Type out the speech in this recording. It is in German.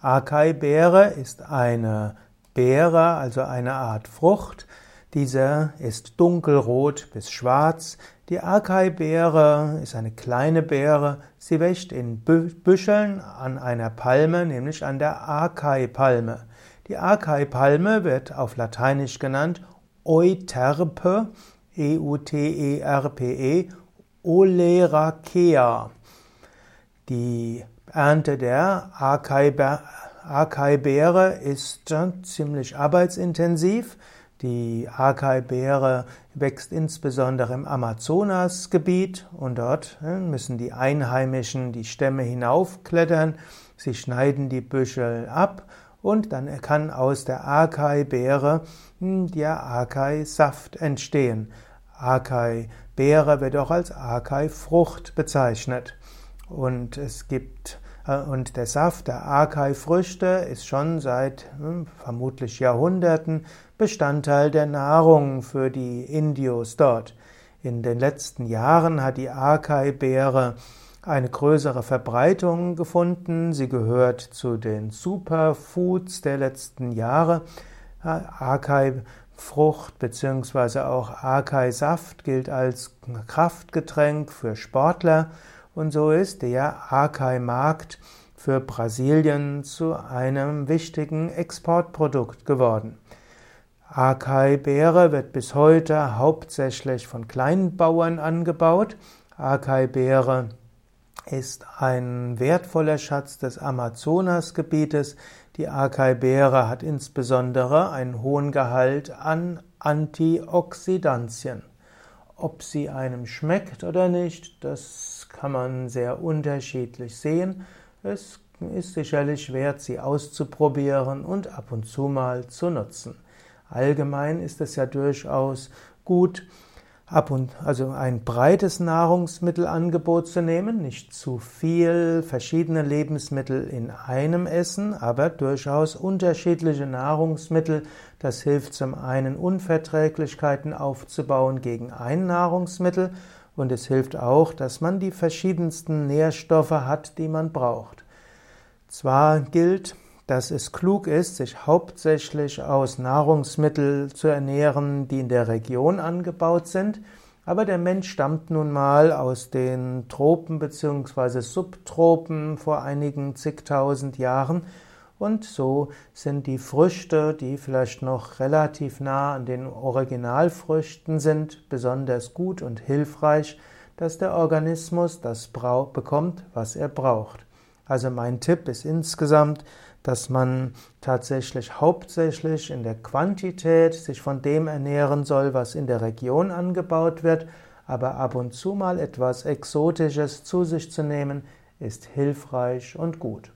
Acai-Beere ist eine Beere, also eine Art Frucht. Diese ist dunkelrot bis schwarz. Die Acai-Beere ist eine kleine Beere. Sie wächst in Büscheln an einer Palme, nämlich an der Acai-Palme. Die Acai-Palme wird auf Lateinisch genannt Euterpe, E-U-T-E-R-P-E, e, Oleracea. Die Ernte der Acai-Beere ist ziemlich arbeitsintensiv. Die Acai-Beere wächst insbesondere im Amazonasgebiet und dort müssen die Einheimischen die Stämme hinaufklettern. Sie schneiden die Büschel ab und dann kann aus der Acai-Beere der Acai-Saft entstehen. Acai-Beere wird auch als Acai-Frucht bezeichnet. Und es gibt äh, und der Saft der Acai-Früchte ist schon seit hm, vermutlich Jahrhunderten Bestandteil der Nahrung für die Indios dort. In den letzten Jahren hat die Acai-Beere eine größere Verbreitung gefunden. Sie gehört zu den Superfoods der letzten Jahre. Acai-Frucht bzw. auch Acai-Saft gilt als Kraftgetränk für Sportler und so ist der Acai-Markt für Brasilien zu einem wichtigen Exportprodukt geworden. Acai-Beere wird bis heute hauptsächlich von Kleinbauern angebaut. Acai-Beere ist ein wertvoller Schatz des Amazonasgebietes. Die Acai-Beere hat insbesondere einen hohen Gehalt an Antioxidantien. Ob sie einem schmeckt oder nicht, das kann man sehr unterschiedlich sehen. Es ist sicherlich wert, sie auszuprobieren und ab und zu mal zu nutzen. Allgemein ist es ja durchaus gut, ab und also ein breites Nahrungsmittelangebot zu nehmen, nicht zu viel verschiedene Lebensmittel in einem Essen, aber durchaus unterschiedliche Nahrungsmittel. Das hilft zum einen Unverträglichkeiten aufzubauen gegen ein Nahrungsmittel und es hilft auch, dass man die verschiedensten Nährstoffe hat, die man braucht. Zwar gilt, dass es klug ist, sich hauptsächlich aus Nahrungsmitteln zu ernähren, die in der Region angebaut sind, aber der Mensch stammt nun mal aus den Tropen bzw. Subtropen vor einigen zigtausend Jahren und so sind die Früchte, die vielleicht noch relativ nah an den Originalfrüchten sind, besonders gut und hilfreich, dass der Organismus das bekommt, was er braucht. Also mein Tipp ist insgesamt, dass man tatsächlich hauptsächlich in der Quantität sich von dem ernähren soll, was in der Region angebaut wird, aber ab und zu mal etwas Exotisches zu sich zu nehmen, ist hilfreich und gut.